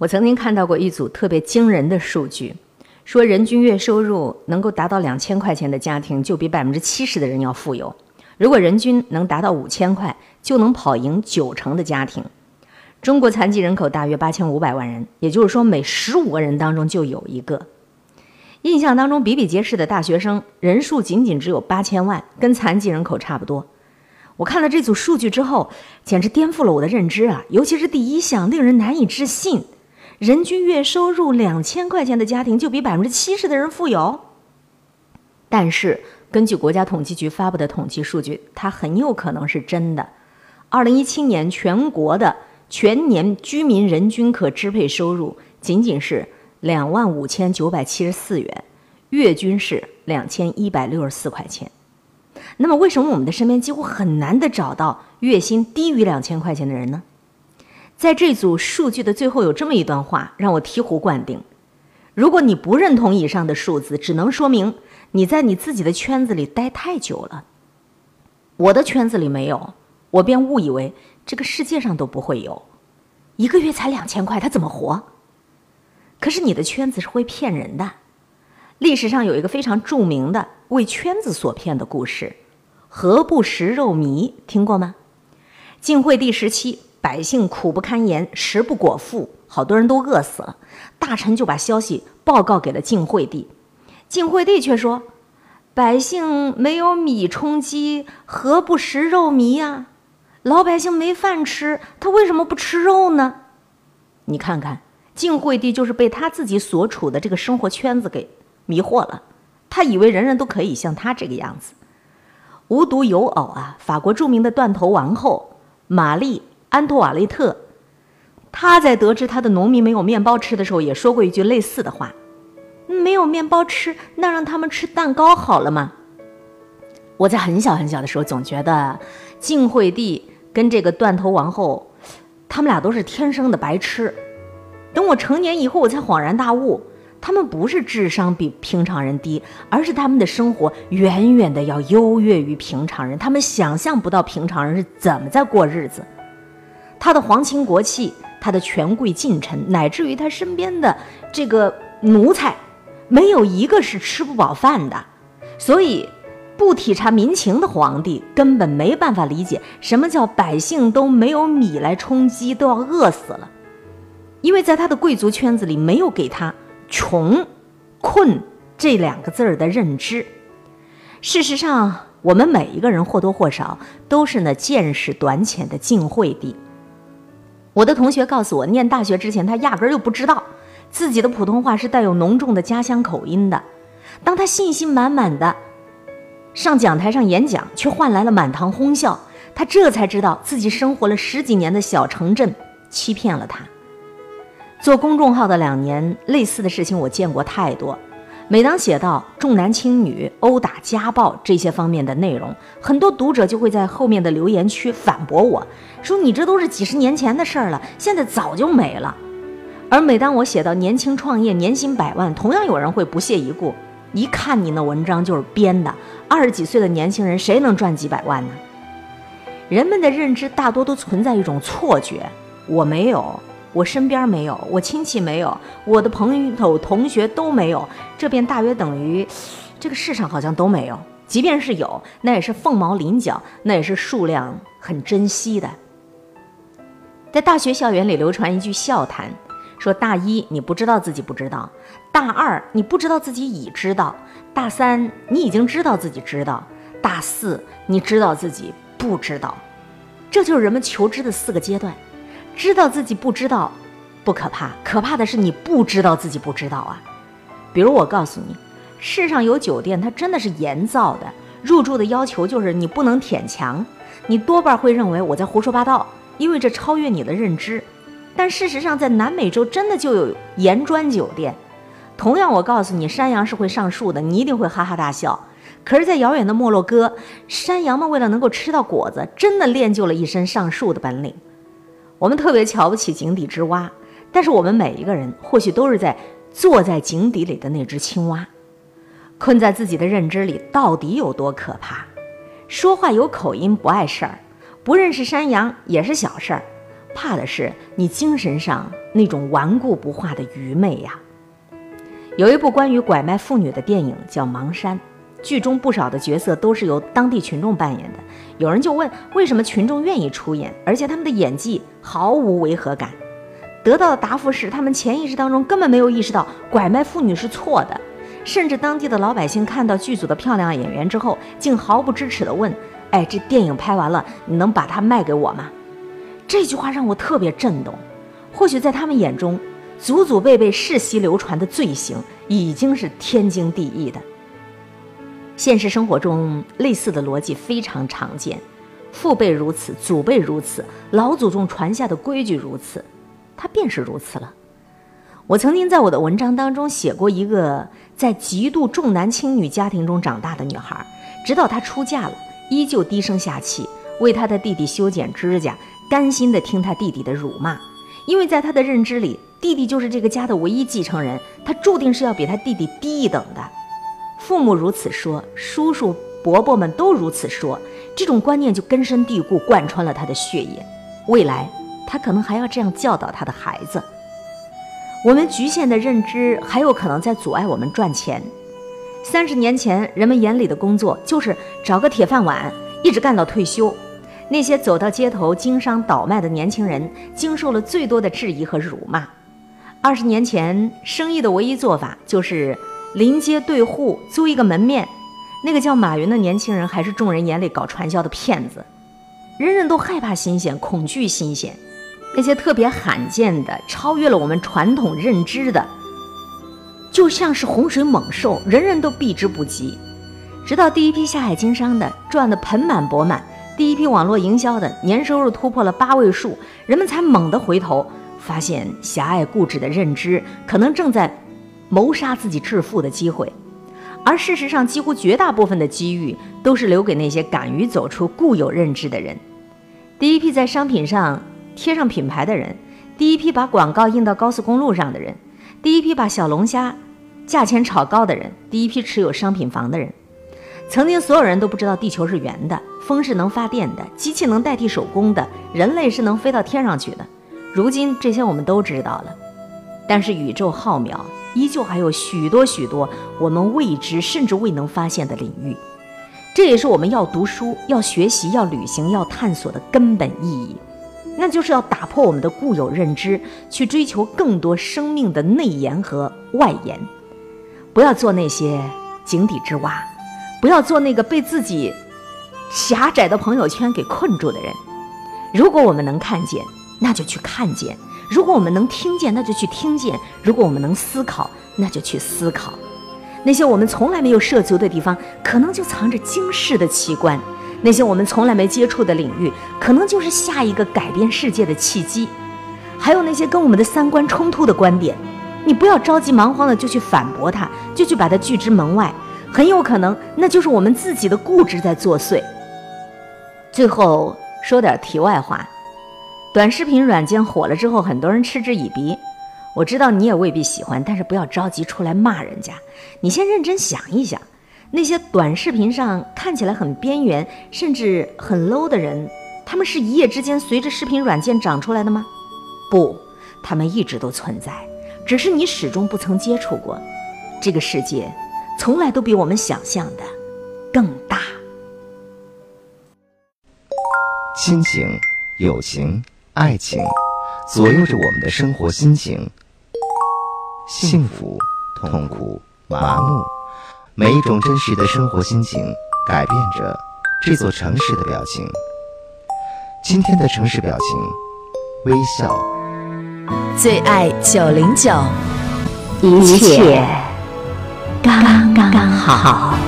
我曾经看到过一组特别惊人的数据，说人均月收入能够达到两千块钱的家庭，就比百分之七十的人要富有；如果人均能达到五千块，就能跑赢九成的家庭。中国残疾人口大约八千五百万人，也就是说每十五个人当中就有一个。印象当中比比皆是的大学生人数仅仅只有八千万，跟残疾人口差不多。我看了这组数据之后，简直颠覆了我的认知啊！尤其是第一项，令人难以置信。人均月收入两千块钱的家庭就比百分之七十的人富有，但是根据国家统计局发布的统计数据，它很有可能是真的。二零一七年全国的全年居民人均可支配收入仅仅是两万五千九百七十四元，月均是两千一百六十四块钱。那么，为什么我们的身边几乎很难的找到月薪低于两千块钱的人呢？在这组数据的最后有这么一段话，让我醍醐灌顶。如果你不认同以上的数字，只能说明你在你自己的圈子里待太久了。我的圈子里没有，我便误以为这个世界上都不会有。一个月才两千块，他怎么活？可是你的圈子是会骗人的。历史上有一个非常著名的为圈子所骗的故事，“何不食肉糜”，听过吗？晋惠帝时期。百姓苦不堪言，食不果腹，好多人都饿死了。大臣就把消息报告给了晋惠帝，晋惠帝却说：“百姓没有米充饥，何不食肉糜呀？老百姓没饭吃，他为什么不吃肉呢？”你看看，晋惠帝就是被他自己所处的这个生活圈子给迷惑了，他以为人人都可以像他这个样子。无独有偶啊，法国著名的断头王后玛丽。安托瓦雷特，他在得知他的农民没有面包吃的时候，也说过一句类似的话：“没有面包吃，那让他们吃蛋糕好了吗？”我在很小很小的时候，总觉得晋惠帝跟这个断头王后，他们俩都是天生的白痴。等我成年以后，我才恍然大悟，他们不是智商比平常人低，而是他们的生活远远的要优越于平常人，他们想象不到平常人是怎么在过日子。他的皇亲国戚，他的权贵近臣，乃至于他身边的这个奴才，没有一个是吃不饱饭的。所以，不体察民情的皇帝根本没办法理解什么叫百姓都没有米来充饥，都要饿死了。因为在他的贵族圈子里，没有给他“穷、困”这两个字儿的认知。事实上，我们每一个人或多或少都是那见识短浅的晋惠帝。我的同学告诉我，念大学之前，他压根儿就不知道自己的普通话是带有浓重的家乡口音的。当他信心满满的上讲台上演讲，却换来了满堂哄笑，他这才知道自己生活了十几年的小城镇欺骗了他。做公众号的两年，类似的事情我见过太多。每当写到重男轻女、殴打、家暴这些方面的内容，很多读者就会在后面的留言区反驳我说：“你这都是几十年前的事儿了，现在早就没了。”而每当我写到年轻创业、年薪百万，同样有人会不屑一顾：“一看你那文章就是编的，二十几岁的年轻人谁能赚几百万呢？”人们的认知大多都存在一种错觉，我没有。我身边没有，我亲戚没有，我的朋友、同学都没有，这便大约等于，这个世上好像都没有。即便是有，那也是凤毛麟角，那也是数量很珍惜的。在大学校园里流传一句笑谈，说大一你不知道自己不知道，大二你不知道自己已知道，大三你已经知道自己知道，大四你知道自己不知道，这就是人们求知的四个阶段。知道自己不知道，不可怕，可怕的是你不知道自己不知道啊。比如我告诉你，世上有酒店，它真的是盐造的，入住的要求就是你不能舔墙，你多半会认为我在胡说八道，因为这超越你的认知。但事实上，在南美洲真的就有盐砖酒店。同样，我告诉你，山羊是会上树的，你一定会哈哈大笑。可是，在遥远的摩洛哥，山羊们为了能够吃到果子，真的练就了一身上树的本领。我们特别瞧不起井底之蛙，但是我们每一个人或许都是在坐在井底里的那只青蛙，困在自己的认知里，到底有多可怕？说话有口音不碍事儿，不认识山羊也是小事儿，怕的是你精神上那种顽固不化的愚昧呀。有一部关于拐卖妇女的电影叫《盲山》，剧中不少的角色都是由当地群众扮演的。有人就问，为什么群众愿意出演，而且他们的演技毫无违和感？得到的答复是，他们潜意识当中根本没有意识到拐卖妇女是错的。甚至当地的老百姓看到剧组的漂亮演员之后，竟毫不知耻地问：“哎，这电影拍完了，你能把它卖给我吗？”这句话让我特别震动。或许在他们眼中，祖祖辈辈世袭流传的罪行已经是天经地义的。现实生活中，类似的逻辑非常常见，父辈如此，祖辈如此，老祖宗传下的规矩如此，它便是如此了。我曾经在我的文章当中写过一个在极度重男轻女家庭中长大的女孩，直到她出嫁了，依旧低声下气，为她的弟弟修剪指甲，甘心的听他弟弟的辱骂，因为在她的认知里，弟弟就是这个家的唯一继承人，他注定是要比他弟弟低一等的。父母如此说，叔叔伯伯们都如此说，这种观念就根深蒂固，贯穿了他的血液。未来，他可能还要这样教导他的孩子。我们局限的认知还有可能在阻碍我们赚钱。三十年前，人们眼里的工作就是找个铁饭碗，一直干到退休。那些走到街头经商倒卖的年轻人，经受了最多的质疑和辱骂。二十年前，生意的唯一做法就是临街对户租一个门面。那个叫马云的年轻人，还是众人眼里搞传销的骗子。人人都害怕新鲜，恐惧新鲜。那些特别罕见的、超越了我们传统认知的，就像是洪水猛兽，人人都避之不及。直到第一批下海经商的赚得盆满钵满，第一批网络营销的年收入突破了八位数，人们才猛地回头，发现狭隘固执的认知可能正在谋杀自己致富的机会。而事实上，几乎绝大部分的机遇都是留给那些敢于走出固有认知的人。第一批在商品上。贴上品牌的人，第一批把广告印到高速公路上的人，第一批把小龙虾价钱炒高的人，第一批持有商品房的人。曾经所有人都不知道地球是圆的，风是能发电的，机器能代替手工的，人类是能飞到天上去的。如今这些我们都知道了，但是宇宙浩渺，依旧还有许多许多我们未知甚至未能发现的领域。这也是我们要读书、要学习、要旅行、要探索的根本意义。那就是要打破我们的固有认知，去追求更多生命的内延和外延，不要做那些井底之蛙，不要做那个被自己狭窄的朋友圈给困住的人。如果我们能看见，那就去看见；如果我们能听见，那就去听见；如果我们能思考，那就去思考。那些我们从来没有涉足的地方，可能就藏着惊世的奇观。那些我们从来没接触的领域，可能就是下一个改变世界的契机。还有那些跟我们的三观冲突的观点，你不要着急忙慌的就去反驳他，就去把他拒之门外。很有可能，那就是我们自己的固执在作祟。最后说点题外话，短视频软件火了之后，很多人嗤之以鼻。我知道你也未必喜欢，但是不要着急出来骂人家，你先认真想一想。那些短视频上看起来很边缘，甚至很 low 的人，他们是一夜之间随着视频软件长出来的吗？不，他们一直都存在，只是你始终不曾接触过。这个世界，从来都比我们想象的更大。亲情、友情、爱情，左右着我们的生活心情，幸福、痛苦、麻木。每一种真实的生活心情，改变着这座城市的表情。今天的城市表情，微笑。最爱九零九，一切刚刚好。